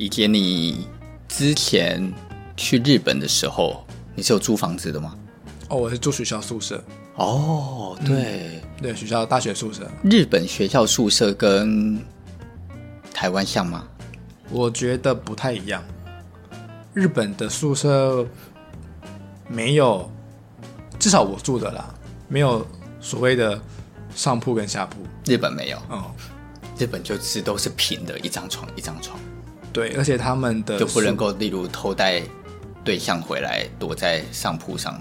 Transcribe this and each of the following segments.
以及你之前去日本的时候，你是有租房子的吗？哦，我是住学校宿舍。哦，对、嗯、对，学校大学宿舍。日本学校宿舍跟台湾像吗？我觉得不太一样。日本的宿舍没有，至少我住的啦，没有所谓的上铺跟下铺。日本没有，嗯，日本就是都是平的，一张床一张床。对，而且他们的就不能够，例如偷带对象回来躲在上铺上。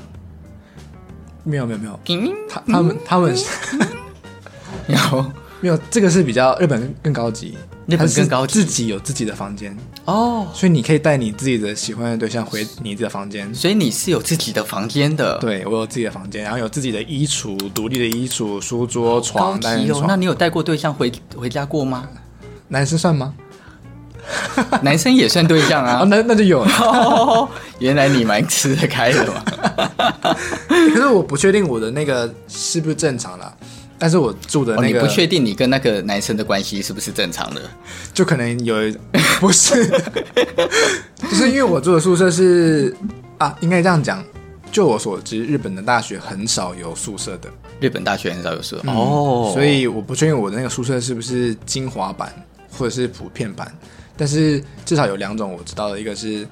没有没有没有，嗯、他他们他们没有 没有，这个是比较日本更高级，日本更高级，自己有自己的房间哦，所以你可以带你自己的喜欢的对象回你的房间，所以你是有自己的房间的。对，我有自己的房间，然后有自己的衣橱，独立的衣橱、书桌、床、单人床。那你有带过对象回回家过吗？男生算吗？男生也算对象啊，哦、那那就有了。哦、原来你蛮吃得开的嘛。可是我不确定我的那个是不是正常啦，但是我住的那个，哦、你不确定你跟那个男生的关系是不是正常的，就可能有不是，就是因为我住的宿舍是啊，应该这样讲。就我所知，日本的大学很少有宿舍的。日本大学很少有宿舍、嗯、哦，所以我不确定我的那个宿舍是不是精华版或者是普遍版。但是至少有两种我知道的，一个是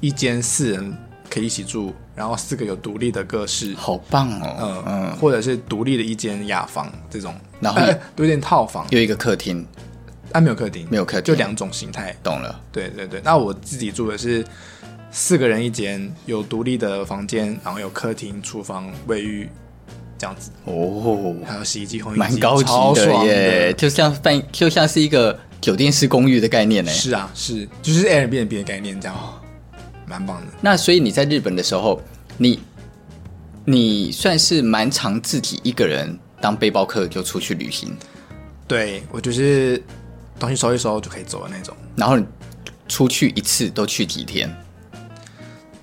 一间四人可以一起住，然后四个有独立的个室，好棒哦，嗯嗯，或者是独立的一间雅房这种，然后 有点套房，有一个客厅，啊没有客厅，没有客厅，就两种形态，懂了，对对对，那我自己住的是四个人一间，有独立的房间，然后有客厅、厨房、卫浴这样子，哦，还有洗衣机、烘衣机，蛮高级的耶，的。就像饭，就像是一个。酒店式公寓的概念呢？是啊，是就是 Airbnb 的概念，这样蛮棒的。那所以你在日本的时候，你你算是蛮常自己一个人当背包客就出去旅行。对，我就是东西收一收就可以走的那种。然后你出去一次都去几天？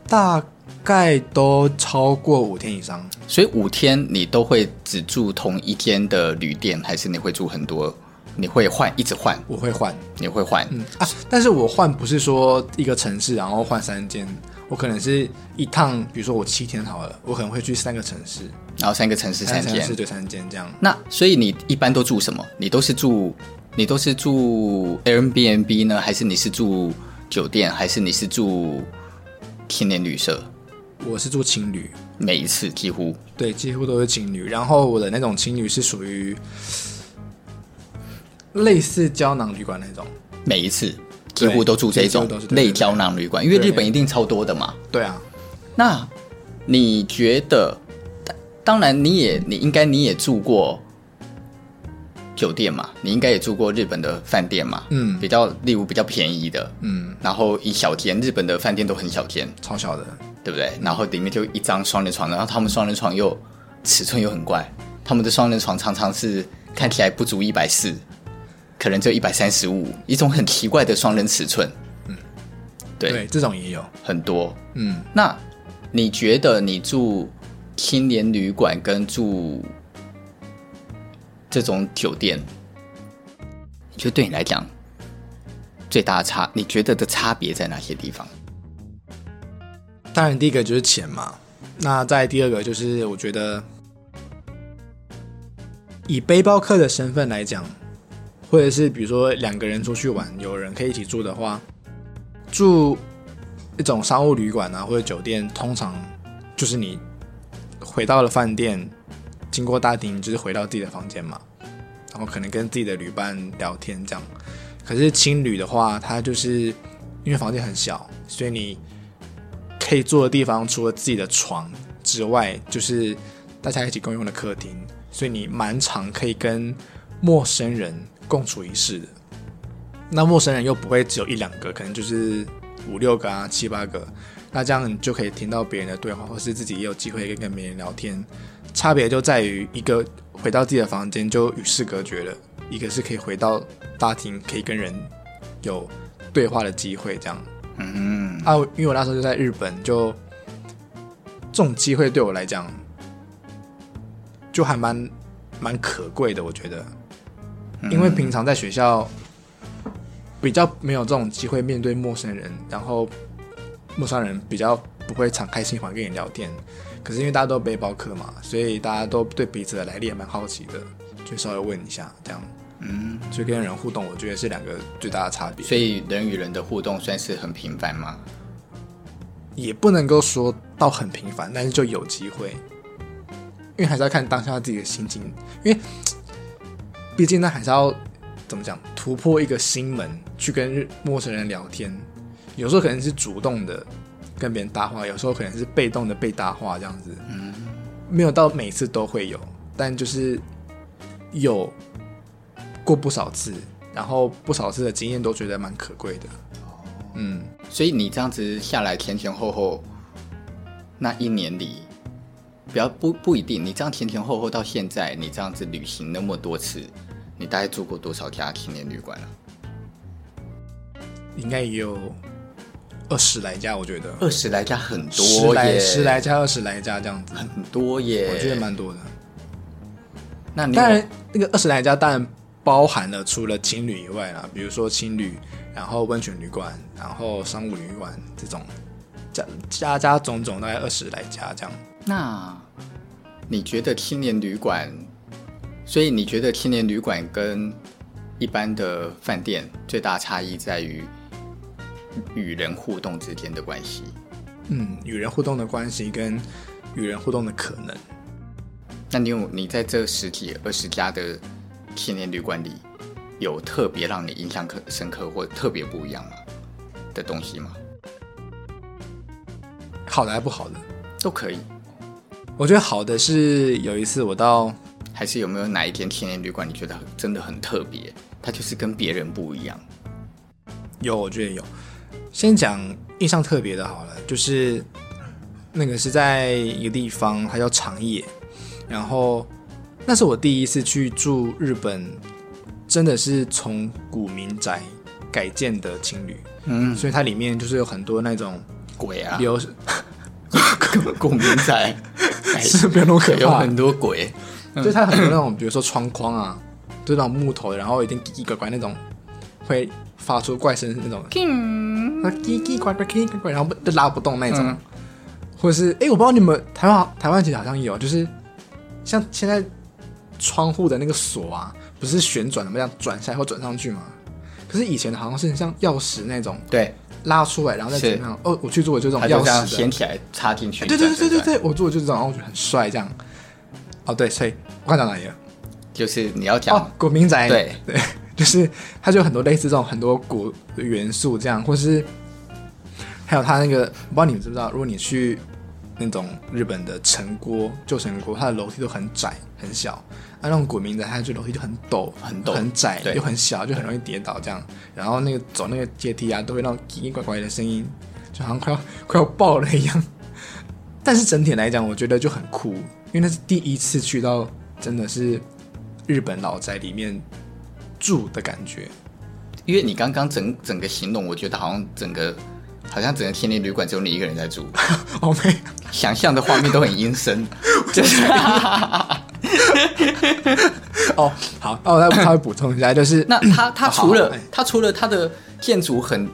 大概都超过五天以上。所以五天你都会只住同一间的旅店，还是你会住很多？你会换，一直换。我会换，你会换，嗯啊，但是我换不是说一个城市然后换三间，我可能是一趟，比如说我七天好了，我可能会去三个城市，然后三个城市三间，是对三间这样。那所以你一般都住什么？你都是住，你都是住 Airbnb 呢，还是你是住酒店，还是你是住青年旅社？我是住青旅，每一次几乎对，几乎都是青旅。然后我的那种青旅是属于。类似胶囊旅馆那种，每一次几乎都住这种类胶囊旅馆，因为日本一定超多的嘛。对啊，那你觉得？当然，你也你应该你也住过酒店嘛？你应该也住过日本的饭店嘛？嗯，比较例如比较便宜的，嗯，然后一小间，日本的饭店都很小间，超小的，对不对？然后里面就一张双人床，然后他们双人床又尺寸又很怪，他们的双人床常常是看起来不足一百四。可能就一百三十五，一种很奇怪的双人尺寸。嗯，对，对，这种也有很多。嗯，那你觉得你住青年旅馆跟住这种酒店，你觉得对你来讲最大的差，你觉得的差别在哪些地方？当然，第一个就是钱嘛。那再第二个就是，我觉得以背包客的身份来讲。或者是比如说两个人出去玩，有人可以一起住的话，住一种商务旅馆啊，或者酒店，通常就是你回到了饭店，经过大厅，就是回到自己的房间嘛，然后可能跟自己的旅伴聊天这样。可是青旅的话，它就是因为房间很小，所以你可以住的地方除了自己的床之外，就是大家一起共用的客厅，所以你蛮常可以跟陌生人。共处一室的，那陌生人又不会只有一两个，可能就是五六个啊、七八个，那这样你就可以听到别人的对话，或是自己也有机会跟别人聊天。差别就在于一个回到自己的房间就与世隔绝了，一个是可以回到大厅可以跟人有对话的机会。这样，嗯啊，因为我那时候就在日本，就这种机会对我来讲就还蛮蛮可贵的，我觉得。因为平常在学校，比较没有这种机会面对陌生人，然后陌生人比较不会敞开心怀跟你聊天。可是因为大家都背包客嘛，所以大家都对彼此的来历也蛮好奇的，就稍微问一下这样。嗯，所以跟人互动，我觉得是两个最大的差别。所以人与人的互动算是很频繁吗？也不能够说到很频繁，但是就有机会，因为还是要看当下自己的心情，因为毕竟那还是要怎么讲，突破一个心门去跟陌生人聊天，有时候可能是主动的跟别人搭话，有时候可能是被动的被搭话这样子。嗯，没有到每次都会有，但就是有过不少次，然后不少次的经验都觉得蛮可贵的。嗯。所以你这样子下来前前后后那一年里，比较不不一定。你这样前前后后到现在，你这样子旅行那么多次，你大概住过多少家青年旅馆了？应该也有二十来家，我觉得二十来家很多十来十来家二十来家这样子，很多耶，我觉得蛮多的。那你当然那个二十来家当然包含了除了青旅以外啦，比如说青旅。然后温泉旅馆，然后商务旅馆这种，家家家种种大概二十来家这样。那你觉得青年旅馆？所以你觉得青年旅馆跟一般的饭店最大差异在于与人互动之间的关系？嗯，与人互动的关系跟与人互动的可能。那你有你在这十几二十家的青年旅馆里？有特别让你印象可深刻或特别不一样吗的东西吗？好的还不好的都可以。我觉得好的是有一次我到，还是有没有哪一间青年旅馆你觉得真的很特别？它就是跟别人不一样。有，我觉得有。先讲印象特别的好了，就是那个是在一个地方，它叫长野，然后那是我第一次去住日本。真的是从古民宅改建的青旅，嗯，所以它里面就是有很多那种鬼啊，有 古民宅是不要那么可怕，有很多鬼，就它很多那种，比如说窗框啊，就那种木头的，然后一定奇奇怪怪那种，会发出怪声那种，那奇奇怪怪奇奇怪怪，然后都拉不动那种，嗯、或者是哎，我不知道你们台湾台湾其实好像有，就是像现在窗户的那个锁啊。不是旋转的吗？这样转下来或转上去嘛？可是以前的好像是像钥匙那种，对，拉出来然后再怎么样？哦，我去做的就这种钥匙掀起来插进去。对对对对对，我做的就是这种，然后我觉得很帅这样。哦，对，所以我刚讲哪里了？就是你要讲哦，古民宅，对对，就是它就有很多类似这种很多古元素这样，或是还有它那个，我不知道你们知不知道，如果你去那种日本的城郭旧城郭，它的楼梯都很窄很小。那种古民宅，它就楼梯就很陡、很陡、很窄，又很小，就很容易跌倒这样。然后那个走那个阶梯啊，都会那种奇奇怪怪的声音，就好像快要 快要爆了一样。但是整体来讲，我觉得就很酷，因为那是第一次去到真的是日本老宅里面住的感觉。因为你刚刚整整个形容，我觉得好像整个好像整个青年旅馆只有你一个人在住。我 没想象的画面都很阴森，就是。哦，好，哦，那稍微补充一下，就是那他他除了他除了他的建筑很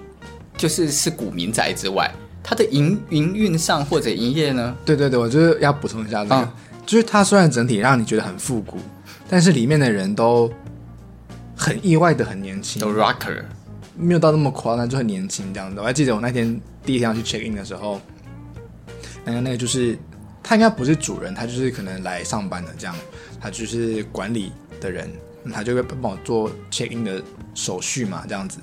就是是古民宅之外，他的营营运上或者营业呢？对对对，我就是要补充一下这个，嗯、就是他虽然整体让你觉得很复古，但是里面的人都很意外的很年轻，都 rocker，没有到那么夸张，就很年轻这样子。我还记得我那天第一天要去 check in 的时候，那个那个就是。他应该不是主人，他就是可能来上班的这样，他就是管理的人，他就会帮我做 check in 的手续嘛，这样子。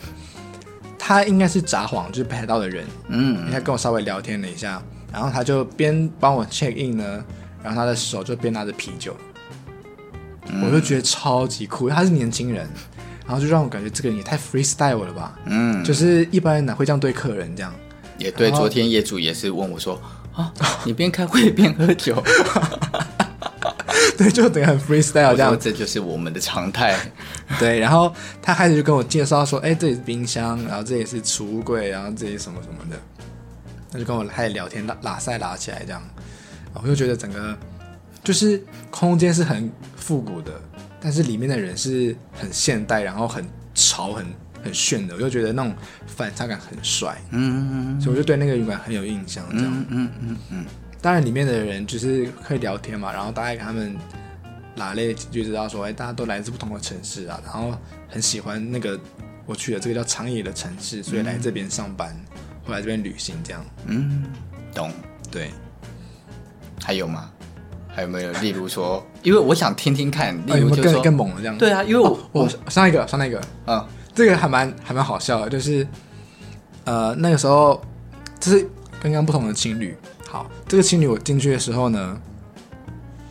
他应该是札幌，就是北海道的人，嗯，他跟我稍微聊天了一下，然后他就边帮我 check in 呢，然后他的手就边拿着啤酒，嗯、我就觉得超级酷，他是年轻人，然后就让我感觉这个人也太 freestyle 了吧，嗯，就是一般人哪会这样对客人这样？也对，昨天业主也是问我说。啊！你边开会边喝酒，对，就等于很 freestyle 这样。这就是我们的常态。对，然后他开始就跟我介绍说：“哎，这里是冰箱，然后这里是储物柜，然后这里什么什么的。”他就跟我开始聊天，拉拉塞拉起来这样。我就觉得整个就是空间是很复古的，但是里面的人是很现代，然后很潮、很很炫的，我就觉得那种反差感很帅，嗯嗯嗯，所以我就对那个旅馆很有印象。这样，嗯嗯嗯嗯。当然里面的人就是可以聊天嘛，然后大概跟他们拉类就知道说，哎，大家都来自不同的城市啊，然后很喜欢那个我去的这个叫长野的城市，所以来这边上班，或来这边旅行这样。嗯，懂。对。还有吗？还有没有？例如说，因为我想听听看，例如有没有更更猛的这样？对啊，因为我、哦、我上一个上那个，啊，这个还蛮还蛮好笑的，就是呃那个时候就是刚刚不同的情侣。好，这个情侣我进去的时候呢，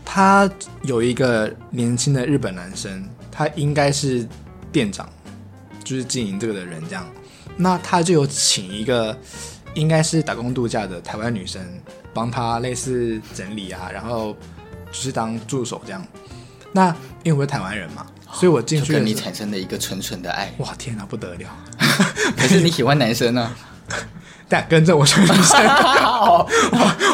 他有一个年轻的日本男生，他应该是店长，就是经营这个的人这样。那他就有请一个应该是打工度假的台湾女生，帮他类似整理啊，然后。就是当助手这样，那因为我是台湾人嘛，所以我进去跟你产生了一个纯纯的爱。哇，天哪，不得了！可是你喜欢男生呢？但跟着我喜欢女生，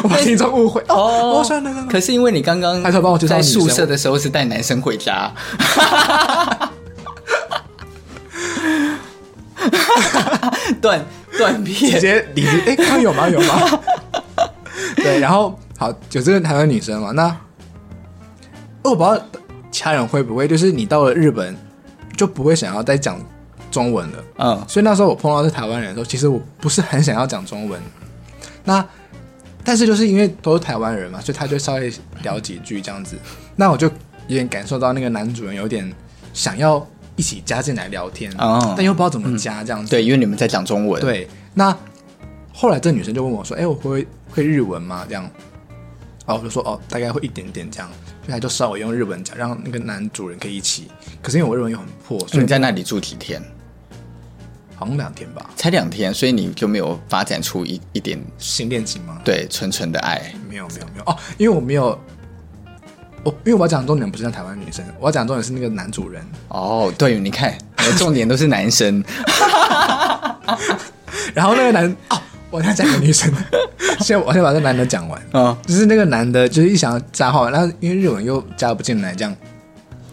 我把听众误会哦。我喜欢男生，可是因为你刚刚他说帮我在宿舍的时候是带男生回家，断断片，直接离职。哎，刚有吗？有吗？对，然后好，有这个台湾女生嘛？那。我不知道其他人会不会，就是你到了日本就不会想要再讲中文了。嗯，所以那时候我碰到是台湾人的时候，其实我不是很想要讲中文。那但是就是因为都是台湾人嘛，所以他就稍微聊几句这样子。那我就有点感受到那个男主人有点想要一起加进来聊天，嗯，但又不知道怎么加这样子。对，因为你们在讲中文。对，那后来这女生就问我说：“哎，我会会日文吗？”这样，哦，我就说：“哦，大概会一点点这样。”所以他就稍微用日文讲，让那个男主人可以一起。可是因为我日文又很破，所以你在那里住几天？好像两天吧，才两天，所以你就没有发展出一一点新恋情吗？对，纯纯的爱，没有没有没有哦，因为我没有，我因为我要讲的重点不是像台湾女生，我要讲的重点是那个男主人。哦，对，你看，我重点都是男生，然后那个男哦。我再讲个女生，先我先把这男的讲完。啊，哦、就是那个男的，就是一想要加话，然后因为日文又加不进来，这样，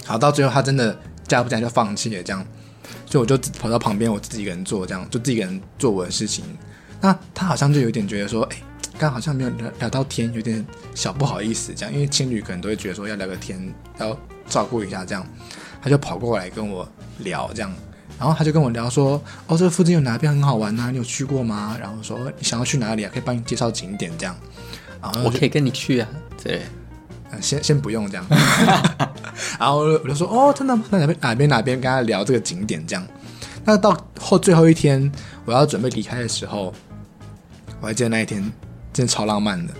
好到最后他真的加不进来就放弃了，这样，所以我就跑到旁边，我自己一个人做，这样。就自己一个人做我的事情。那他好像就有点觉得说，哎，刚好像没有聊聊到天，有点小不好意思，这样，因为情侣可能都会觉得说要聊个天，要照顾一下，这样，他就跑过来跟我聊，这样。然后他就跟我聊说：“哦，这附近有哪边很好玩呐？你有去过吗？”然后说：“你想要去哪里啊？可以帮你介绍景点这样。”然后我可以跟你去啊。对，先先不用这样。然后我就说：“哦，真的吗？那哪边哪边哪边跟他聊这个景点这样。”那到后最后一天，我要准备离开的时候，我还记得那一天真的超浪漫的。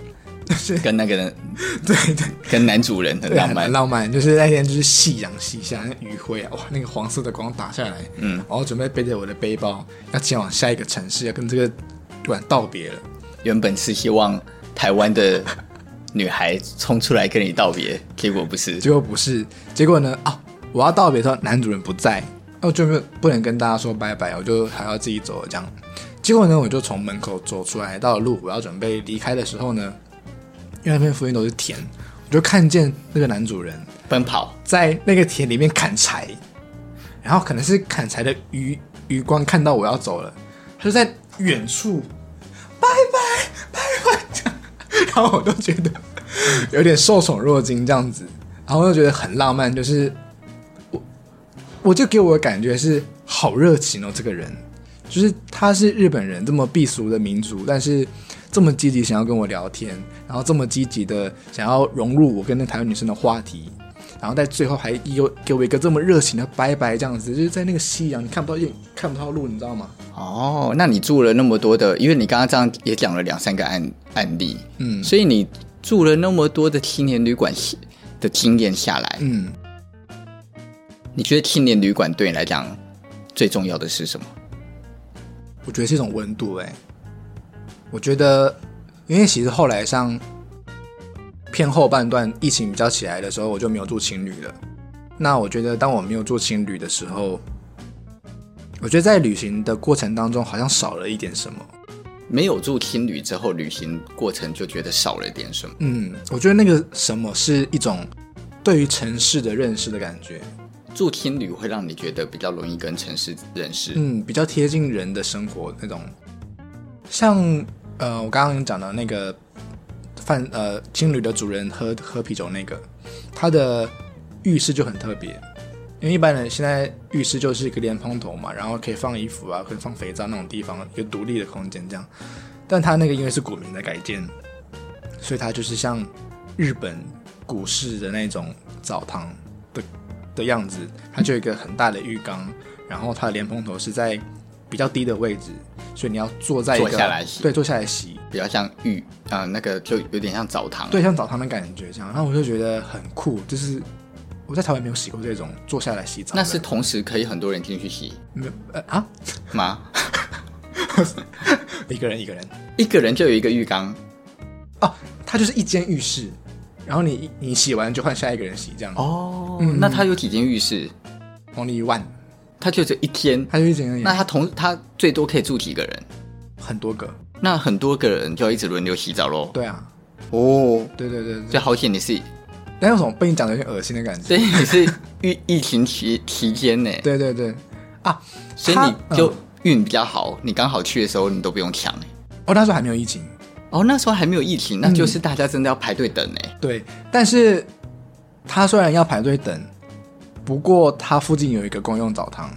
是跟那个人，对对，跟男主人很浪漫，很浪漫。就是那天就是夕阳西下，那余晖啊，哇，那个黄色的光打下来，嗯，然后准备背着我的背包要前往下一个城市，要跟这个馆道别了。原本是希望台湾的女孩冲出来跟你道别，结果不是，结果不是，结果呢？啊，我要道别的时候，男主人不在，那我就没有不能跟大家说拜拜，我就还要自己走了。这样，结果呢，我就从门口走出来，到了路我要准备离开的时候呢。因为那边附近都是田，我就看见那个男主人奔跑在那个田里面砍柴，然后可能是砍柴的余余光看到我要走了，他就在远处拜拜拜拜这样，然后我都觉得有点受宠若惊这样子，然后我就觉得很浪漫，就是我我就给我的感觉是好热情哦，这个人就是他是日本人这么避俗的民族，但是。这么积极想要跟我聊天，然后这么积极的想要融入我跟那台湾女生的话题，然后在最后还有给我一个这么热情的拜拜，这样子就是在那个夕阳，你看不到夜，看不到路，你知道吗？哦，那你住了那么多的，因为你刚刚这样也讲了两三个案案例，嗯，所以你住了那么多的青年旅馆的经验下来，嗯，你觉得青年旅馆对你来讲最重要的是什么？我觉得是一种温度，欸，哎。我觉得，因为其实后来像偏后半段疫情比较起来的时候，我就没有住青旅了。那我觉得，当我没有住青旅的时候，我觉得在旅行的过程当中，好像少了一点什么。没有住青旅之后，旅行过程就觉得少了点什么。嗯，我觉得那个什么是一种对于城市的认识的感觉。住青旅会让你觉得比较容易跟城市认识，嗯，比较贴近人的生活那种。像呃，我刚刚讲的那个饭呃青旅的主人喝喝啤酒那个，他的浴室就很特别，因为一般人现在浴室就是一个莲蓬头嘛，然后可以放衣服啊，可以放肥皂那种地方，有独立的空间这样。但他那个因为是古民的改建，所以他就是像日本古式的那种澡堂的的样子，它就有一个很大的浴缸，然后它的莲蓬头是在比较低的位置，所以你要坐在一个坐下来洗，对，坐下来洗，比较像浴啊、呃，那个就有点像澡堂，对，像澡堂的感觉这样。然后我就觉得很酷，就是我在台湾没有洗过这种坐下来洗澡。那是同时可以很多人进去洗？没呃啊吗？一个人一个人，一个人就有一个浴缸哦，它就是一间浴室，然后你你洗完就换下一个人洗这样。哦，嗯、那它有几间浴室？Only one。他就只一天，他就一间而已。那他同他最多可以住几个人？很多个。那很多个人就要一直轮流洗澡喽。对啊。哦，对对对对。就好险你是，但有种被你讲的有点恶心的感觉。对，你是疫疫情期期间呢。对对对。啊，所以你就运比较好，你刚好去的时候你都不用抢哎。哦，那时候还没有疫情。哦，那时候还没有疫情，那就是大家真的要排队等哎。对，但是他虽然要排队等。不过它附近有一个公用澡堂，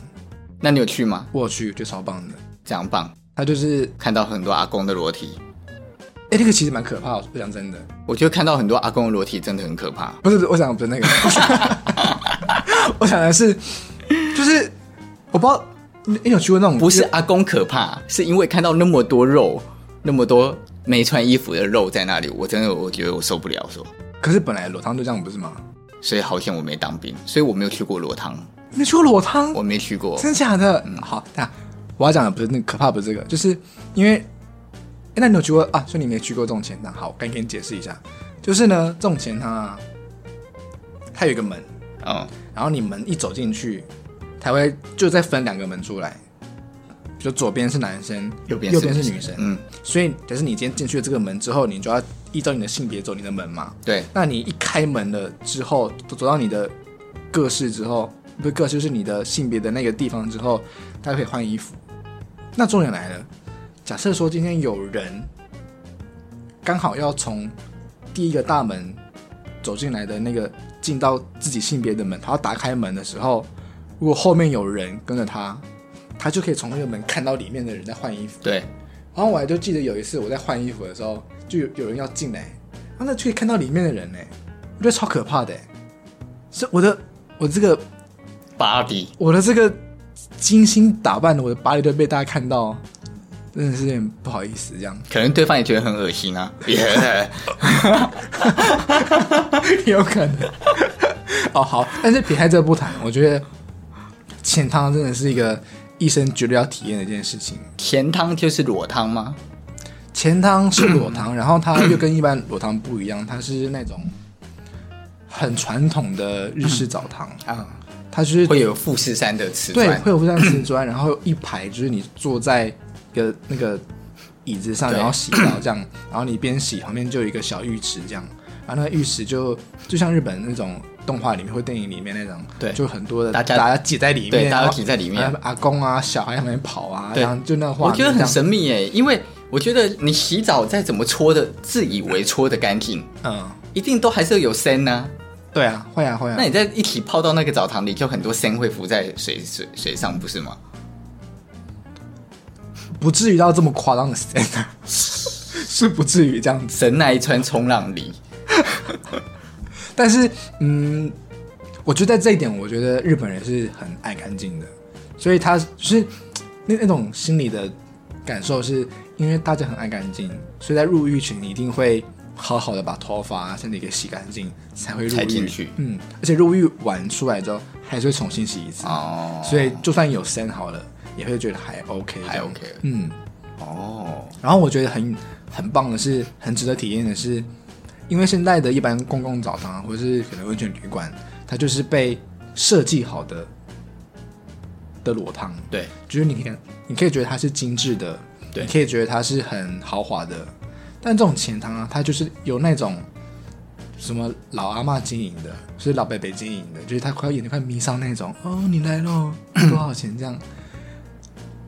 那你有去吗？我去，就超棒的，这样棒。他就是看到很多阿公的裸体，哎，那个其实蛮可怕的，我讲真的。我觉得看到很多阿公的裸体真的很可怕。不是，我想不是那个，我想的是，就是我不知道你有去过那种，不是阿公可怕，是因为看到那么多肉，那么多没穿衣服的肉在那里，我真的我觉得我受不了。说，可是本来裸汤就这样，不是吗？所以好像我没当兵，所以我没有去过裸汤。你去过裸汤？我没去过，真的假的？嗯，好，那我要讲的不是那个可怕，不是这个，就是因为，那你有去过啊？所以你没去过这种钱汤。好，我赶紧给你解释一下，就是呢，这种钱汤啊，它有一个门，嗯，然后你门一走进去，它会就再分两个门出来，就左边是男生，右边右边是女生，嗯，所以就是你今天进去了这个门之后，你就要。依照你的性别走你的门嘛，对。那你一开门了之后，走到你的各室之后，不是各室，就是你的性别的那个地方之后，大家可以换衣服。那重点来了，假设说今天有人刚好要从第一个大门走进来的那个进到自己性别的门，他要打开门的时候，如果后面有人跟着他，他就可以从那个门看到里面的人在换衣服。对。然后我还就记得有一次我在换衣服的时候。就有有人要进来，然后那就可以看到里面的人呢，我觉得超可怕的。是我的我这个 body，我的这个精心打扮的我的 body 都被大家看到，真的是有点不好意思这样。可能对方也觉得很恶心啊，也 有可能。哦好，但是撇开这个不谈，我觉得钱汤真的是一个一生绝对要体验的一件事情。甜汤就是裸汤吗？钱汤是裸汤，然后它又跟一般裸汤不一样，它是那种很传统的日式澡堂 啊，它就是会有富士山的瓷砖，对，会有富士山瓷砖，然后一排就是你坐在一个那个椅子上，然后洗澡这样，然后你边洗旁边就有一个小浴池这样，然后那个浴池就就像日本那种动画里面或电影里面那种，对，就很多的大家大家挤在里面，对，大家挤在里面，阿公啊小孩在那边跑啊，这样就那个画面，我觉得很神秘耶，因为。我觉得你洗澡再怎么搓的，自以为搓的干净，嗯，一定都还是有声呢。对啊，会啊会啊。那你在一起泡到那个澡堂里，就很多声会浮在水水水上，不是吗？不至于到这么夸张的声啊，是不至于这样子。神奈川冲浪里，但是嗯，我觉得在这一点，我觉得日本人是很爱干净的，所以他就是那那种心理的感受是。因为大家很爱干净，所以在入浴前你一定会好好的把头发、身体给洗干净，才会入浴进去。嗯，而且入浴完出来之后，还是会重新洗一次。哦，所以就算有生好了，也会觉得还 OK，还 OK。嗯，哦。然后我觉得很很棒的是，很值得体验的是，因为现在的一般公共澡堂或者是可能温泉旅馆，它就是被设计好的的裸汤。对，就是你看，你可以觉得它是精致的。对，你可以觉得它是很豪华的，但这种钱汤啊，它就是有那种什么老阿妈经营的，是老伯伯经营的，就是他快要眼睛快迷上那种。哦，你来喽，多少钱这样？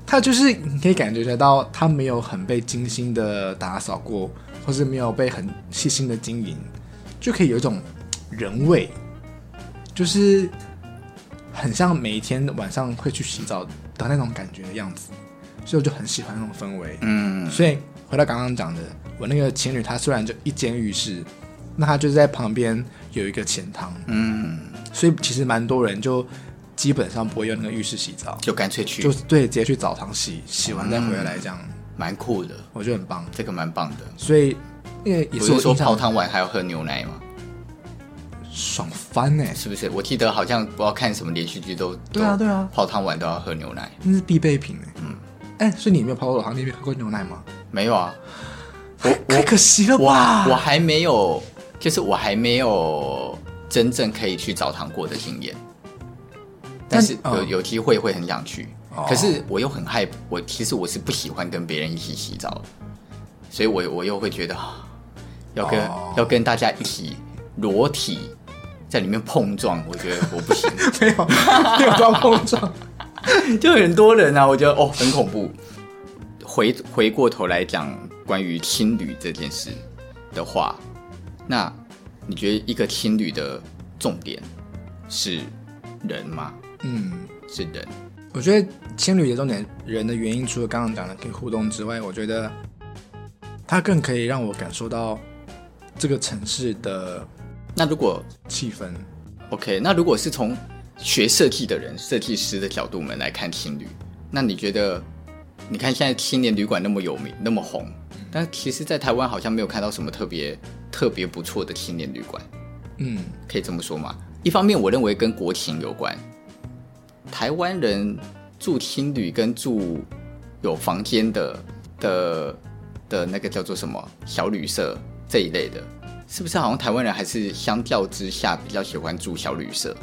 他就是你可以感觉得到，他没有很被精心的打扫过，或是没有被很细心的经营，就可以有一种人味，就是很像每一天晚上会去洗澡的那种感觉的样子，所以我就很喜欢那种氛围。嗯，所以回到刚刚讲的，我那个情侣，他虽然就一间浴室。那他就是在旁边有一个钱汤，嗯，所以其实蛮多人就基本上不会用那个浴室洗澡，就干脆去，就对，直接去澡堂洗，洗完再回来这样，蛮、嗯、酷的，我觉得很棒，这个蛮棒的。所以因为也是说泡汤完还要喝牛奶吗？爽翻呢、欸，是不是？我记得好像不知道看什么连续剧都对啊对啊，泡汤完都要喝牛奶，那是必备品哎、欸。嗯，哎、欸，所以你没有泡过澡堂，你没喝过牛奶吗？没有啊，我 太可惜了吧，我，我还没有。就是我还没有真正可以去澡堂过的经验，但是有有机会会很想去。可是我又很害，我其实我是不喜欢跟别人一起洗澡，所以我我又会觉得 要跟要跟大家一起裸体在里面碰撞，我觉得我不行，没有 没有这样碰撞，就很多人啊，我觉得哦很恐怖。回回过头来讲关于青旅这件事的话。那你觉得一个青旅的重点是人吗？嗯，是人。我觉得青旅的重点人的原因，除了刚刚讲的可以互动之外，我觉得它更可以让我感受到这个城市的。那如果气氛，OK，那如果是从学设计的人、设计师的角度们来看青旅，那你觉得？你看现在青年旅馆那么有名，那么红。但其实，在台湾好像没有看到什么特别特别不错的青年旅馆，嗯，可以这么说吗？一方面，我认为跟国情有关。台湾人住青旅跟住有房间的的的那个叫做什么小旅社这一类的，是不是好像台湾人还是相较之下比较喜欢住小旅社，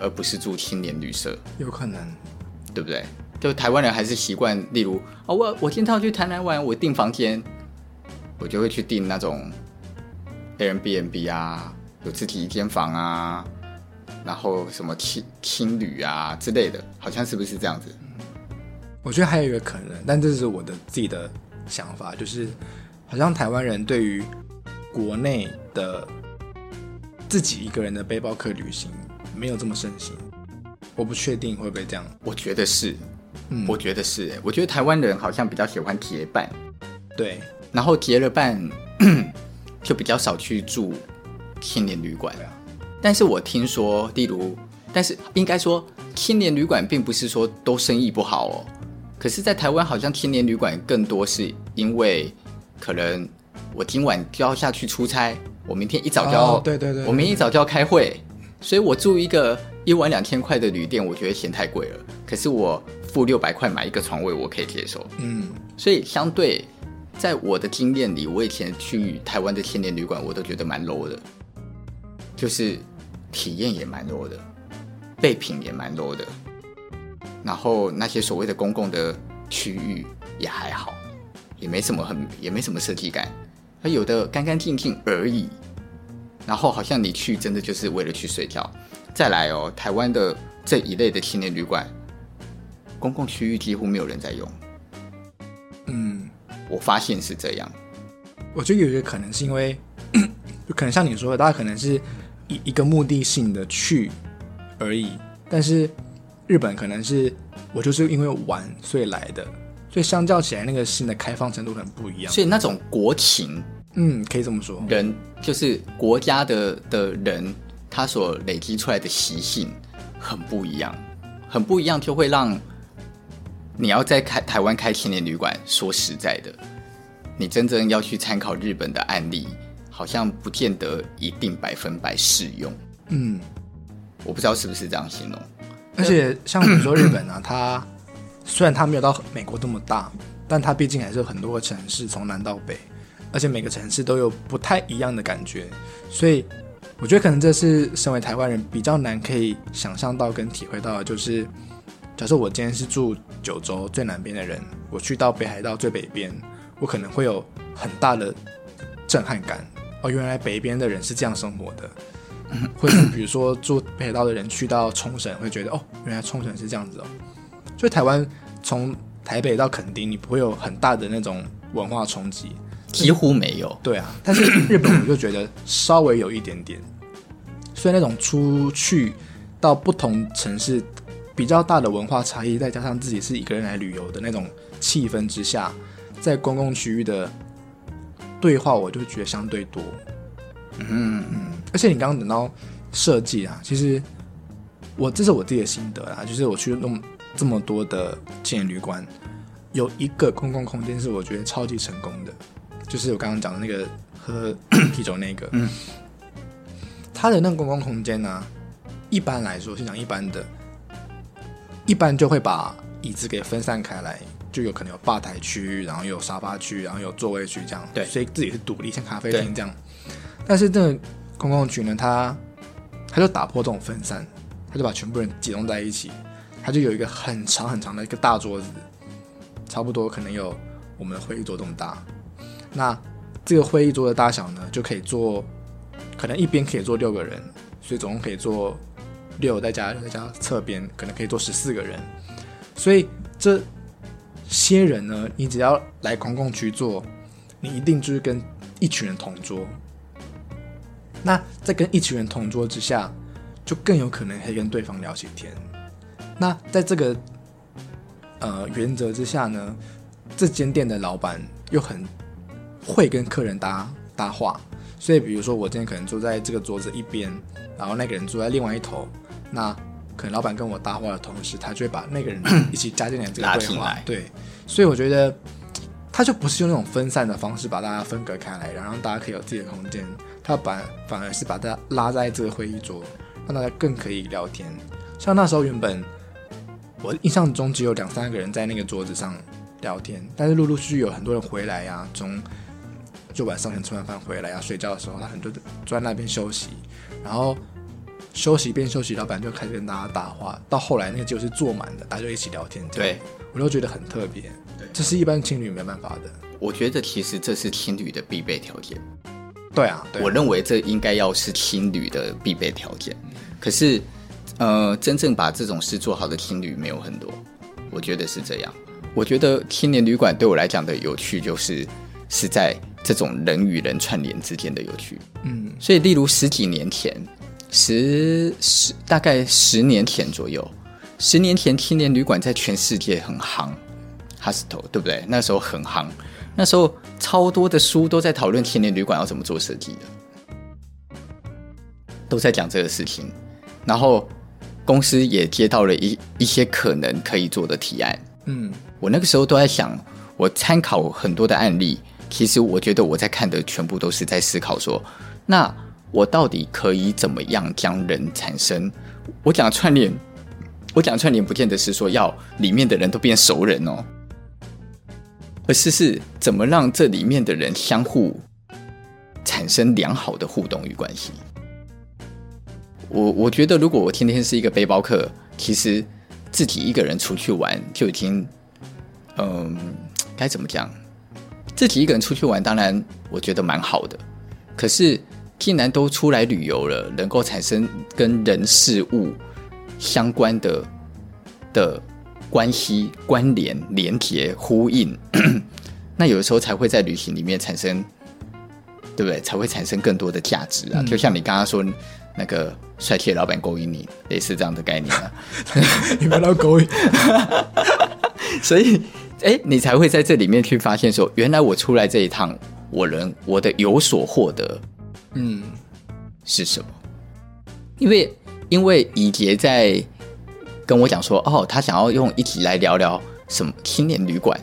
而不是住青年旅社？有可能，对不对？就台湾人还是习惯，例如哦，我我今天要去台南玩，我订房间，我就会去订那种 Airbnb 啊，有自己一间房啊，然后什么青青旅啊之类的，好像是不是这样子？我觉得还有一个可能，但这是我的自己的想法，就是好像台湾人对于国内的自己一个人的背包客旅行没有这么盛行，我不确定会不会这样，我觉得是。嗯，我觉得是，我觉得台湾人好像比较喜欢结伴，对，然后结了伴 就比较少去住青年旅馆。但是我听说，例如，但是应该说青年旅馆并不是说都生意不好哦。可是，在台湾好像青年旅馆更多是因为可能我今晚就要下去出差，我明天一早就要，对对对，我明天一早就要开会，所以我住一个一晚两千块的旅店，我觉得嫌太贵了。可是我。付六百块买一个床位，我可以接受。嗯，所以相对在我的经验里，我以前去台湾的青年旅馆，我都觉得蛮 low 的，就是体验也蛮 low 的，备品也蛮 low 的，然后那些所谓的公共的区域也还好，也没什么很，也没什么设计感，而有的干干净净而已。然后好像你去真的就是为了去睡觉。再来哦，台湾的这一类的青年旅馆。公共区域几乎没有人在用，嗯，我发现是这样。我觉得有一个可能是因为，就可能像你说的，大家可能是一一个目的性的去而已。但是日本可能是我就是因为玩所以来的，所以相较起来，那个新的开放程度很不一样。所以那种国情，嗯，可以这么说，人就是国家的的人，他所累积出来的习性很不一样，很不一样，就会让。你要在开台湾开青年旅馆，说实在的，你真正要去参考日本的案例，好像不见得一定百分百适用。嗯，我不知道是不是这样形容。而且像比如说日本啊，它 虽然它没有到美国这么大，但它毕竟还是有很多个城市，从南到北，而且每个城市都有不太一样的感觉。所以我觉得可能这是身为台湾人比较难可以想象到跟体会到的，就是。假设我今天是住九州最南边的人，我去到北海道最北边，我可能会有很大的震撼感，哦，原来北边的人是这样生活的，嗯、或者比如说住北海道的人去到冲绳会觉得哦，原来冲绳是这样子哦。所以台湾从台北到垦丁，你不会有很大的那种文化冲击，几乎没有。对啊，但是日本我就觉得稍微有一点点。所以那种出去到不同城市比较大的文化差异，再加上自己是一个人来旅游的那种气氛之下，在公共区域的对话，我就觉得相对多。嗯嗯，而且你刚刚讲到设计啊，其实我这是我自己的心得啊，就是我去弄这么多的青年旅馆，有一个公共空间是我觉得超级成功的，就是我刚刚讲的那个喝啤酒那个。嗯。它的那个公共空间呢、啊，一般来说，是讲一般的，一般就会把椅子给分散开来，就有可能有吧台区，然后有沙发区，然后有座位区这样。对，所以自己是独立，像咖啡厅这样。但是这个公共区呢，它它就打破这种分散，它就把全部人集中在一起，它就有一个很长很长的一个大桌子，差不多可能有我们的会议桌这么大。那这个会议桌的大小呢，就可以坐。可能一边可以坐六个人，所以总共可以坐六，再加再加侧边，可能可以坐十四个人。所以这些人呢，你只要来公共区坐，你一定就是跟一群人同桌。那在跟一群人同桌之下，就更有可能可以跟对方聊起天。那在这个呃原则之下呢，这间店的老板又很会跟客人搭搭话。所以，比如说，我今天可能坐在这个桌子一边，然后那个人坐在另外一头，那可能老板跟我搭话的同时，他就会把那个人 一起加进来这个对话。对，所以我觉得他就不是用那种分散的方式把大家分隔开来，然后让大家可以有自己的空间。他反反而是把大家拉在这个会议桌，让大家更可以聊天。像那时候原本我印象中只有两三个人在那个桌子上聊天，但是陆陆续续有很多人回来呀、啊，从。就晚上先吃完饭回来呀睡觉的时候，他很多坐在那边休息，然后休息边休息，老板就开始跟大家搭话。到后来那个就是坐满的，大家就一起聊天。对，我都觉得很特别。对，这是一般情侣没办法的。我觉得其实这是情侣的必备条件。对啊，对啊，我认为这应该要是情侣的必备条件。可是，呃，真正把这种事做好的情侣没有很多。我觉得是这样。我觉得青年旅馆对我来讲的有趣就是是在。这种人与人串联之间的有趣，嗯，所以例如十几年前，十十大概十年前左右，十年前青年旅馆在全世界很夯，hostel 对不对？那时候很夯，那时候超多的书都在讨论青年旅馆要怎么做设计的，都在讲这个事情，然后公司也接到了一一些可能可以做的提案，嗯，我那个时候都在想，我参考很多的案例。其实我觉得我在看的全部都是在思考说，那我到底可以怎么样将人产生？我讲串联，我讲串联不见得是说要里面的人都变熟人哦，而是是怎么让这里面的人相互产生良好的互动与关系。我我觉得如果我天天是一个背包客，其实自己一个人出去玩就已经，嗯，该怎么讲？自己一个人出去玩，当然我觉得蛮好的。可是，既然都出来旅游了，能够产生跟人事物相关的的关系、关联、连结、呼应，那有的时候才会在旅行里面产生，对不对？才会产生更多的价值啊！嗯、就像你刚刚说那个帅气的老板勾引你，类似这样的概念啊。你们要勾引，所以。哎，你才会在这里面去发现说，原来我出来这一趟，我能我的有所获得，嗯，是什么？因为因为以杰在跟我讲说，哦，他想要用一起来聊聊什么青年旅馆。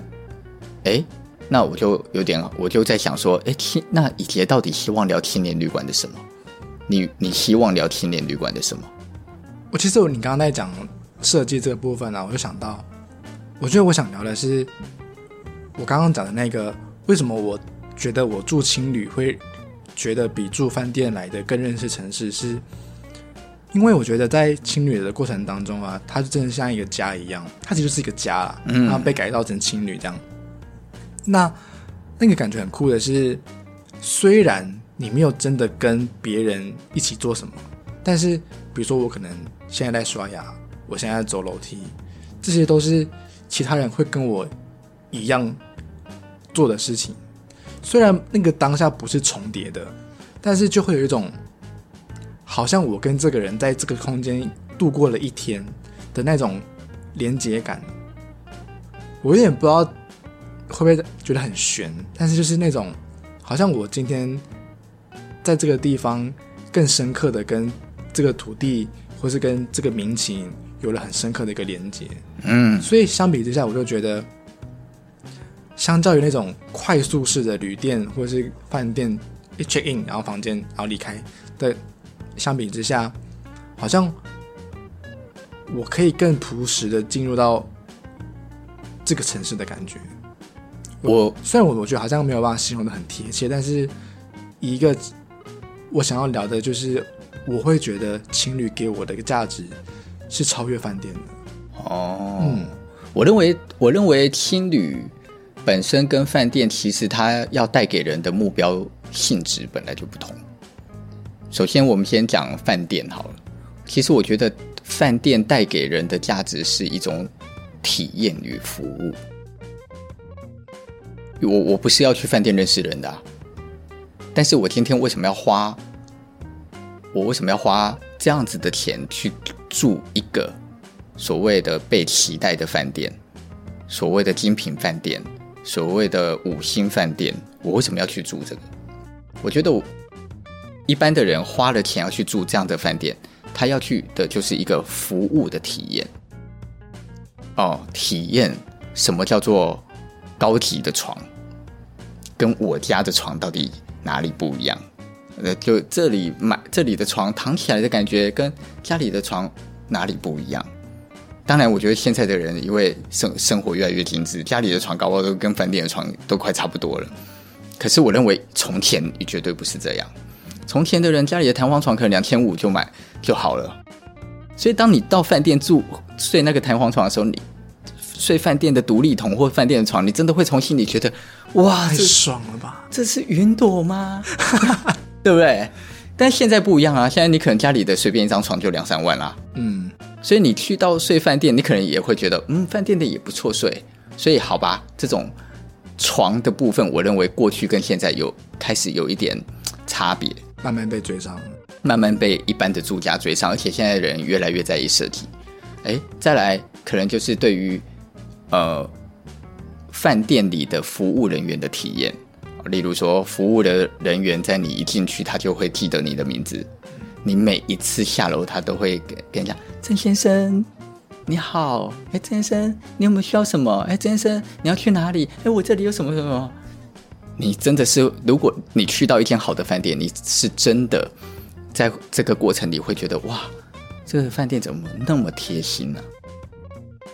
哎，那我就有点，我就在想说，哎，青那以杰到底希望聊青年旅馆的什么？你你希望聊青年旅馆的什么？我其实我你刚刚在讲设计这个部分呢、啊，我就想到。我觉得我想聊的是，我刚刚讲的那个，为什么我觉得我住青旅会觉得比住饭店来的更认识城市，是因为我觉得在青旅的过程当中啊，它就真的像一个家一样，它其实是一个家啦，然后被改造成青旅这样。那那个感觉很酷的是，虽然你没有真的跟别人一起做什么。但是，比如说我可能现在在刷牙，我现在在走楼梯，这些都是其他人会跟我一样做的事情。虽然那个当下不是重叠的，但是就会有一种好像我跟这个人在这个空间度过了一天的那种连接感。我有点不知道会不会觉得很悬，但是就是那种好像我今天在这个地方更深刻的跟这个土地，或是跟这个民情有了很深刻的一个连接。嗯，所以相比之下，我就觉得，相较于那种快速式的旅店或者是饭店一 check in 然后房间然后离开的，相比之下，好像我可以更朴实的进入到。这个城市的感觉，我，我虽然我我觉得好像没有办法形容的很贴切，但是一个我想要聊的就是，我会觉得青旅给我的一个价值是超越饭店的。哦，嗯，我认为我认为青旅本身跟饭店其实它要带给人的目标性质本来就不同。首先，我们先讲饭店好了。其实我觉得饭店带给人的价值是一种。体验与服务，我我不是要去饭店认识人的，但是我今天为什么要花？我为什么要花这样子的钱去住一个所谓的被期待的饭店，所谓的精品饭店，所谓的五星饭店？我为什么要去住这个？我觉得我一般的人花了钱要去住这样的饭店，他要去的就是一个服务的体验。哦，体验什么叫做高级的床，跟我家的床到底哪里不一样？呃，就这里买这里的床躺起来的感觉跟家里的床哪里不一样？当然，我觉得现在的人因为生生活越来越精致，家里的床搞不好都跟饭店的床都快差不多了。可是我认为从前也绝对不是这样，从前的人家里的弹簧床可能两千五就买就好了。所以，当你到饭店住睡那个弹簧床的时候，你睡饭店的独立桶或饭店的床，你真的会从心里觉得，哇，太爽了吧？这是云朵吗？对不对？但现在不一样啊！现在你可能家里的随便一张床就两三万啦。嗯，所以你去到睡饭店，你可能也会觉得，嗯，饭店的也不错睡。所以，好吧，这种床的部分，我认为过去跟现在有开始有一点差别，慢慢被追上。慢慢被一般的住家追上，而且现在的人越来越在意设计。哎，再来可能就是对于呃饭店里的服务人员的体验，例如说服务的人员在你一进去，他就会记得你的名字，你每一次下楼，他都会跟你讲：“郑先生，你好。”哎，郑先生，你有没有需要什么？哎，郑先生，你要去哪里？哎，我这里有什么什么？你真的是，如果你去到一间好的饭店，你是真的。在这个过程里，会觉得哇，这个饭店怎么那么贴心呢？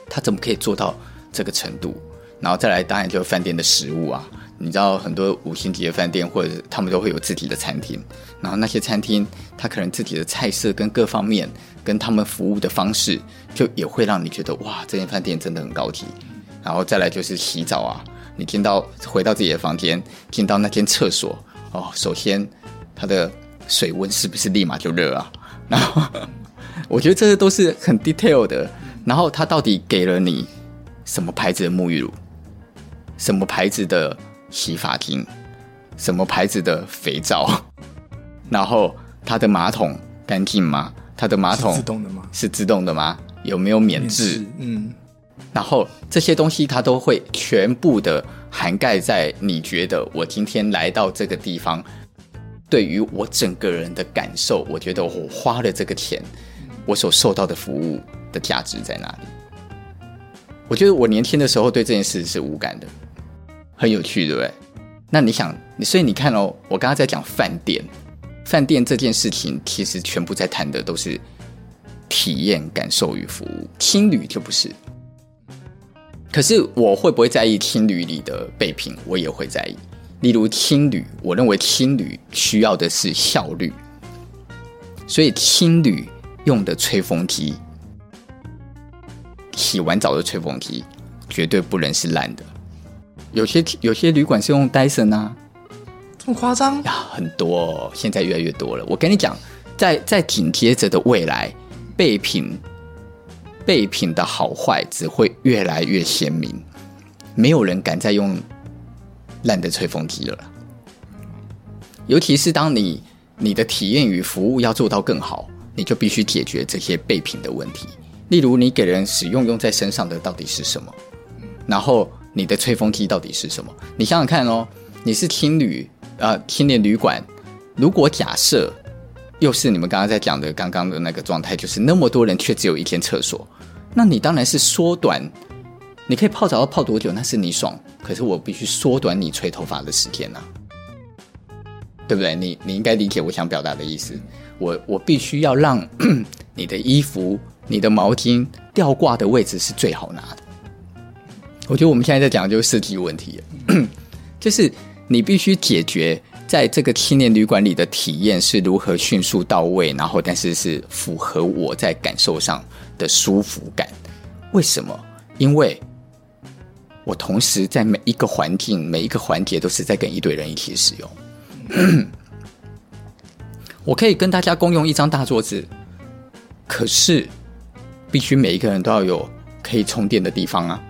他怎么可以做到这个程度？然后再来，当然就是饭店的食物啊。你知道很多五星级的饭店，或者他们都会有自己的餐厅，然后那些餐厅，他可能自己的菜色跟各方面，跟他们服务的方式，就也会让你觉得哇，这间饭店真的很高级。然后再来就是洗澡啊，你进到回到自己的房间，进到那间厕所哦，首先它的。水温是不是立马就热啊？然后我觉得这些都是很 detail 的。然后他到底给了你什么牌子的沐浴乳？什么牌子的洗发精？什么牌子的肥皂？然后它的马桶干净吗？它的马桶是自动的吗？是自动的吗？有没有免治？嗯。然后这些东西它都会全部的涵盖在你觉得我今天来到这个地方。对于我整个人的感受，我觉得我花了这个钱，我所受到的服务的价值在哪里？我觉得我年轻的时候对这件事是无感的，很有趣，对不对？那你想，所以你看哦，我刚刚在讲饭店，饭店这件事情其实全部在谈的都是体验、感受与服务，青旅就不是。可是我会不会在意青旅里的备品？我也会在意。例如青旅，我认为青旅需要的是效率，所以青旅用的吹风机，洗完澡的吹风机绝对不能是烂的。有些有些旅馆是用 Dyson 啊，这么夸张呀？很多哦，现在越来越多了。我跟你讲，在在紧接着的未来，备品备品的好坏只会越来越鲜明，没有人敢再用烂的吹风机了。尤其是当你你的体验与服务要做到更好，你就必须解决这些备品的问题。例如，你给人使用用在身上的到底是什么？然后你的吹风机到底是什么？你想想看哦，你是青旅呃青年旅馆，如果假设又是你们刚刚在讲的刚刚的那个状态，就是那么多人却只有一间厕所，那你当然是缩短，你可以泡澡要泡多久？那是你爽，可是我必须缩短你吹头发的时间呐、啊，对不对？你你应该理解我想表达的意思。我我必须要让 你的衣服、你的毛巾吊挂的位置是最好拿的。我觉得我们现在在讲的就是设计问题，就是你必须解决在这个青年旅馆里的体验是如何迅速到位，然后但是是符合我在感受上的舒服感。为什么？因为我同时在每一个环境、每一个环节都是在跟一堆人一起使用。我可以跟大家共用一张大桌子，可是必须每一个人都要有可以充电的地方啊。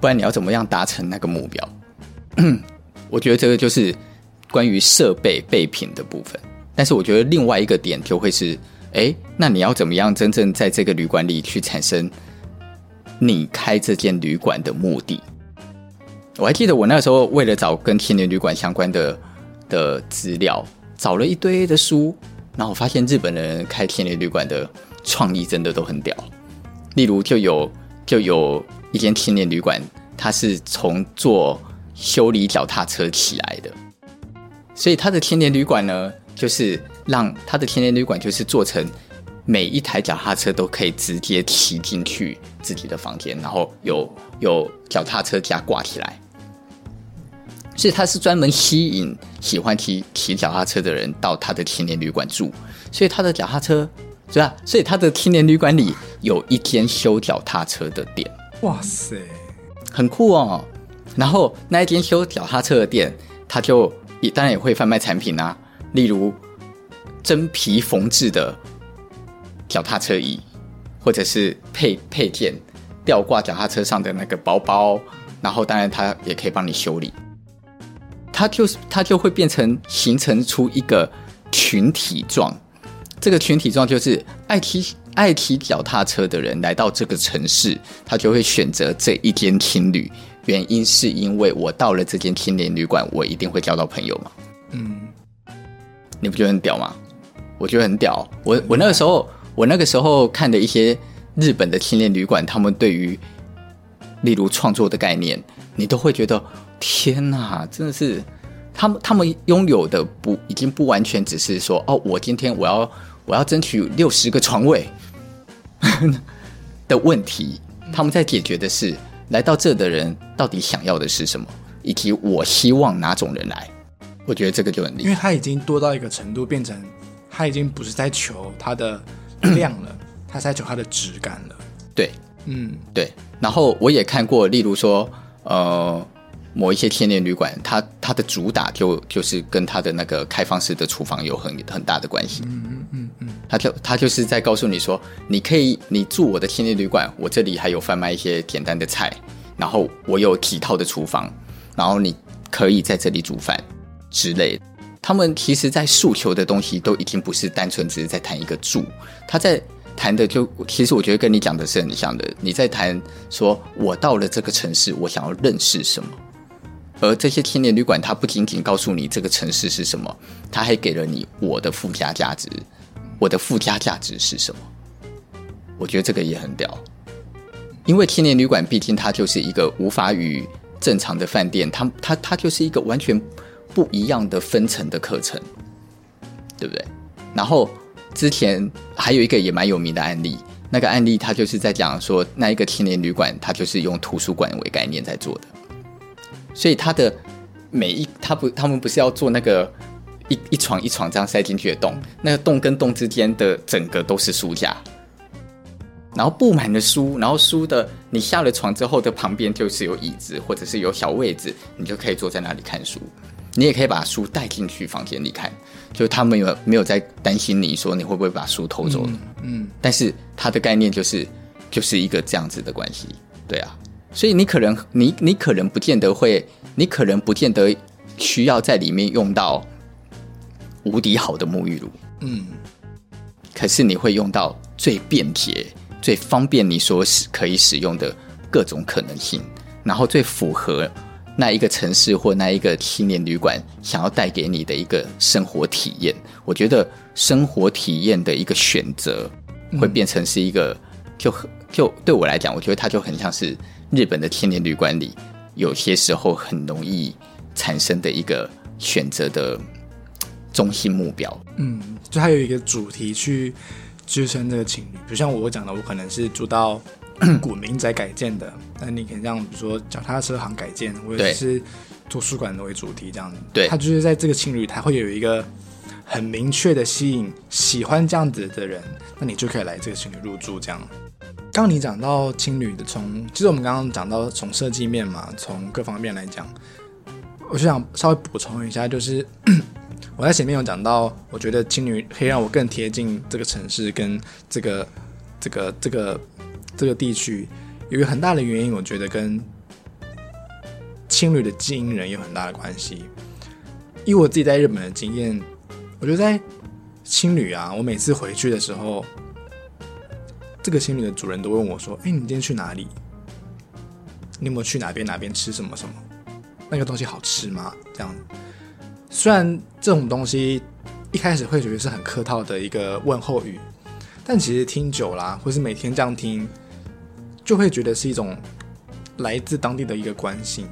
不然你要怎么样达成那个目标？我觉得这个就是关于设备备品的部分。但是我觉得另外一个点就会是，哎，那你要怎么样真正在这个旅馆里去产生你开这间旅馆的目的？我还记得我那时候为了找跟青年旅馆相关的的资料，找了一堆的书，然后我发现日本人开青年旅馆的创意真的都很屌。例如就有就有。一间青年旅馆，它是从做修理脚踏车起来的，所以它的青年旅馆呢，就是让它的青年旅馆就是做成每一台脚踏车都可以直接骑进去自己的房间，然后有有脚踏车架挂起来，所以它是专门吸引喜欢骑骑脚踏车的人到他的青年旅馆住，所以他的脚踏车是吧？所以他的青年旅馆里有一间修脚踏车的店。哇塞，很酷哦！然后那一间修脚踏车的店，他就也当然也会贩卖产品啊，例如真皮缝制的脚踏车椅，或者是配配件吊挂脚踏车上的那个包包，然后当然他也可以帮你修理。他就是他就会变成形成出一个群体状，这个群体状就是爱骑。爱骑脚踏车的人来到这个城市，他就会选择这一间青旅。原因是因为我到了这间青年旅馆，我一定会交到朋友嘛。嗯，你不觉得很屌吗？我觉得很屌。我我那个时候，我那个时候看的一些日本的青年旅馆，他们对于例如创作的概念，你都会觉得天哪，真的是他们他们拥有的不已经不完全只是说哦，我今天我要我要争取六十个床位。的问题，他们在解决的是来到这的人到底想要的是什么，以及我希望哪种人来。我觉得这个就很厉害，因为他已经多到一个程度，变成他已经不是在求它的量了，他是在求它的质感了。对，嗯，对。然后我也看过，例如说，呃。某一些青年旅馆，它它的主打就就是跟它的那个开放式的厨房有很很大的关系。嗯嗯嗯嗯，他就他就是在告诉你说，你可以你住我的青年旅馆，我这里还有贩卖一些简单的菜，然后我有几套的厨房，然后你可以在这里煮饭之类的。他们其实，在诉求的东西都已经不是单纯只是在谈一个住，他在谈的就其实我觉得跟你讲的是很像的。你在谈说，我到了这个城市，我想要认识什么。而这些青年旅馆，它不仅仅告诉你这个城市是什么，它还给了你我的附加价值。我的附加价值是什么？我觉得这个也很屌，因为青年旅馆毕竟它就是一个无法与正常的饭店，它它它就是一个完全不一样的分层的课程，对不对？然后之前还有一个也蛮有名的案例，那个案例它就是在讲说，那一个青年旅馆它就是用图书馆为概念在做的。所以他的每一他不他们不是要做那个一一床一床这样塞进去的洞，那个洞跟洞之间的整个都是书架，然后布满了书，然后书的你下了床之后的旁边就是有椅子或者是有小位置，你就可以坐在那里看书。你也可以把书带进去房间里看，就他们有没有在担心你说你会不会把书偷走。了，嗯，嗯，但是他的概念就是就是一个这样子的关系，对啊，所以你可能你你可能不见得会，你可能不见得需要在里面用到无敌好的沐浴露，嗯，可是你会用到最便捷、最方便你所使可以使用的各种可能性，然后最符合。那一个城市或那一个青年旅馆想要带给你的一个生活体验，我觉得生活体验的一个选择会变成是一个，就就对我来讲，我觉得它就很像是日本的青年旅馆里有些时候很容易产生的一个选择的中心目标。嗯，就它有一个主题去支撑这个情侣，比如像我讲的，我可能是住到。古民宅改建的，那你可以这样，比如说脚踏车行改建，或者是图书馆为主题这样子。对，它就是在这个情侣，它会有一个很明确的吸引喜欢这样子的人，那你就可以来这个情侣入住这样。刚你讲到青旅的从，其实我们刚刚讲到从设计面嘛，从各方面来讲，我就想稍微补充一下，就是 我在前面有讲到，我觉得青旅可以让我更贴近这个城市跟这个这个这个。这个地区有一个很大的原因，我觉得跟青旅的经营人有很大的关系。以我自己在日本的经验，我觉得在青旅啊，我每次回去的时候，这个青旅的主人都问我说：“哎，你今天去哪里？你有没有去哪边哪边吃什么什么？那个东西好吃吗？”这样，虽然这种东西一开始会觉得是很客套的一个问候语，但其实听久了，或是每天这样听。就会觉得是一种来自当地的一个关心，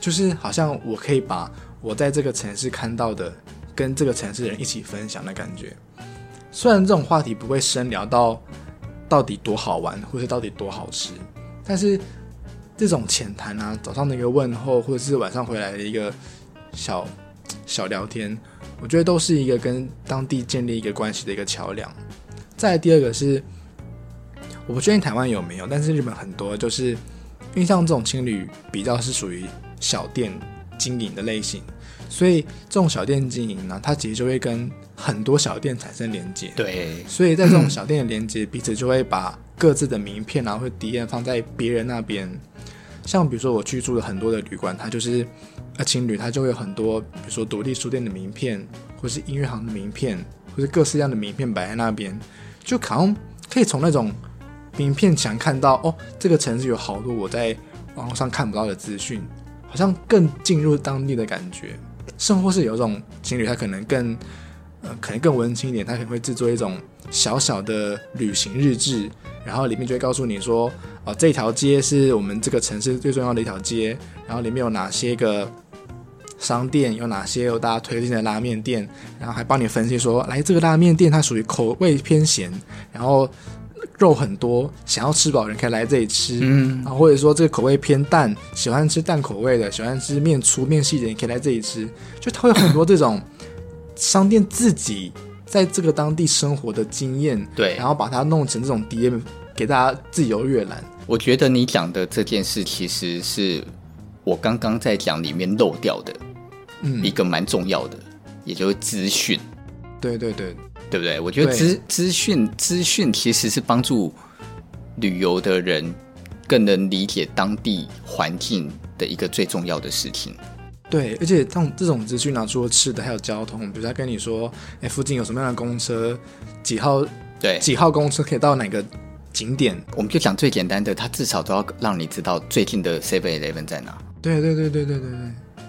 就是好像我可以把我在这个城市看到的，跟这个城市人一起分享的感觉。虽然这种话题不会深聊到到底多好玩，或是到底多好吃，但是这种浅谈啊，早上的一个问候，或者是晚上回来的一个小小聊天，我觉得都是一个跟当地建立一个关系的一个桥梁。再来第二个是。我不确定台湾有没有，但是日本很多，就是因为像这种青旅比较是属于小店经营的类型，所以这种小店经营呢，它其实就会跟很多小店产生连接。对，所以在这种小店的连接，彼此就会把各自的名片啊或敌人放在别人那边。像比如说我居住的很多的旅馆，它就是呃情侣，它就会有很多，比如说独立书店的名片，或是音乐行的名片，或是各式各样的名片摆在那边，就好像可以从那种。名片墙看到哦，这个城市有好多我在网络上看不到的资讯，好像更进入当地的感觉。甚或是有一种情侣，他可能更呃，可能更温馨一点，他可能会制作一种小小的旅行日志，然后里面就会告诉你说，哦，这条街是我们这个城市最重要的一条街，然后里面有哪些个商店，有哪些有大家推荐的拉面店，然后还帮你分析说，来这个拉面店它属于口味偏咸，然后。肉很多，想要吃饱的人可以来这里吃，嗯，啊，或者说这个口味偏淡，喜欢吃淡口味的，喜欢吃面粗面细的，你可以来这里吃。就它会有很多这种商店自己在这个当地生活的经验，对，然后把它弄成这种 DM 给大家自由阅览。我觉得你讲的这件事，其实是我刚刚在讲里面漏掉的，嗯，一个蛮重要的，也就是资讯。对对对。对不对？我觉得资资讯资讯其实是帮助旅游的人更能理解当地环境的一个最重要的事情。对，而且像这种资讯呢，除了吃的，还有交通，比如他跟你说，哎，附近有什么样的公车，几号对几号公车可以到哪个景点？我们就讲最简单的，他至少都要让你知道最近的 Seven Eleven 在哪。对对对对对对对，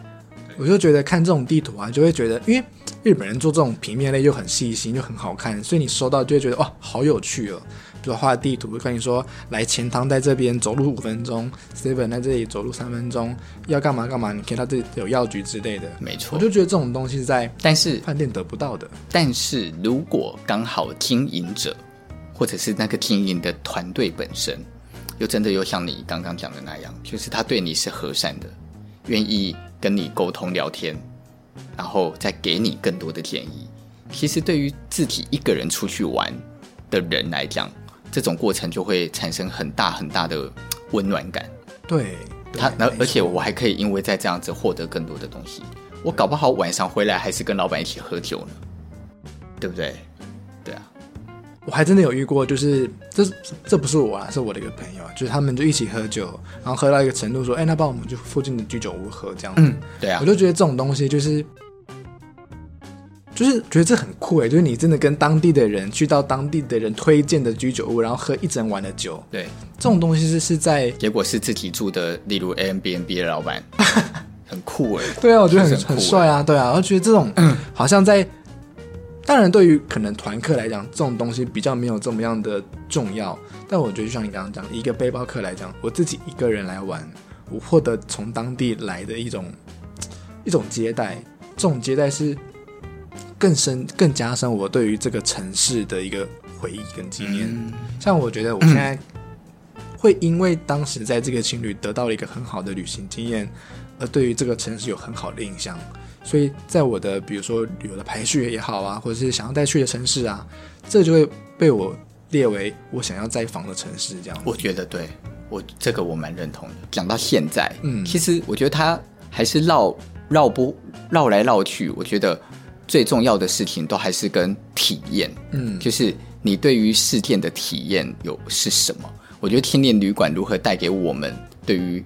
我就觉得看这种地图啊，就会觉得，因为。日本人做这种平面类又很细心又很好看，所以你收到就会觉得哇，好有趣哦。比如画地图跟你说，来钱塘在这边走路五分钟，seven 在这里走路三分钟，要干嘛干嘛，你可以到这里有药局之类的。没错，我就觉得这种东西在但是饭店得不到的。但是如果刚好经营者或者是那个经营的团队本身，又真的又像你刚刚讲的那样，就是他对你是和善的，愿意跟你沟通聊天。然后再给你更多的建议。其实对于自己一个人出去玩的人来讲，这种过程就会产生很大很大的温暖感。对，他，而而且我还可以因为在这样子获得更多的东西。我搞不好晚上回来还是跟老板一起喝酒呢，对不对？对啊，我还真的有遇过，就是这这不是我啊，是我的一个朋友，就是他们就一起喝酒，然后喝到一个程度，说，哎，那帮我们去附近的居酒屋喝这样子。嗯，对啊，我就觉得这种东西就是。就是觉得这很酷哎，就是你真的跟当地的人去到当地的人推荐的居酒屋，然后喝一整晚的酒。对，这种东西是是在结果是自己住的，例如 Airbnb 的老板，很酷哎。对啊，我觉得很很帅啊，对啊，我觉得这种好像在，当然对于可能团客来讲，这种东西比较没有这么样的重要。但我觉得就像你刚刚讲，一个背包客来讲，我自己一个人来玩，我获得从当地来的一种一种接待，这种接待是。更深、更加深我对于这个城市的一个回忆跟纪念。嗯、像我觉得我现在会因为当时在这个情侣得到了一个很好的旅行经验，而对于这个城市有很好的印象。所以在我的比如说旅游的排序也好啊，或者是想要再去的城市啊，这就会被我列为我想要再访的城市。这样，我觉得对我这个我蛮认同的。讲到现在，嗯，其实我觉得他还是绕绕不绕来绕去，我觉得。最重要的事情都还是跟体验，嗯，就是你对于事件的体验有是什么？我觉得青年旅馆如何带给我们对于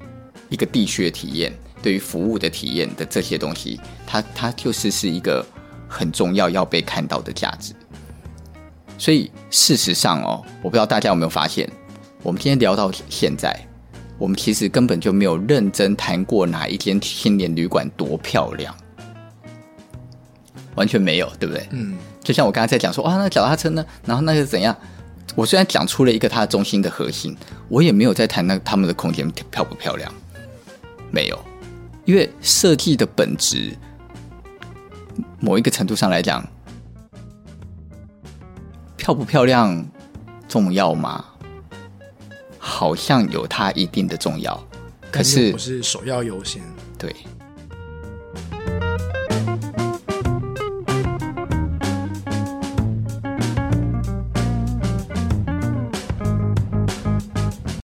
一个地区的体验、对于服务的体验的这些东西，它它就是是一个很重要要被看到的价值。所以事实上哦，我不知道大家有没有发现，我们今天聊到现在，我们其实根本就没有认真谈过哪一间青年旅馆多漂亮。完全没有，对不对？嗯，就像我刚才在讲说，啊，那脚踏车呢？然后那是怎样？我虽然讲出了一个它的中心的核心，我也没有在谈那他们的空间漂不漂亮，没有，因为设计的本质，某一个程度上来讲，漂不漂亮重要吗？好像有它一定的重要，可是不是首要优先。对。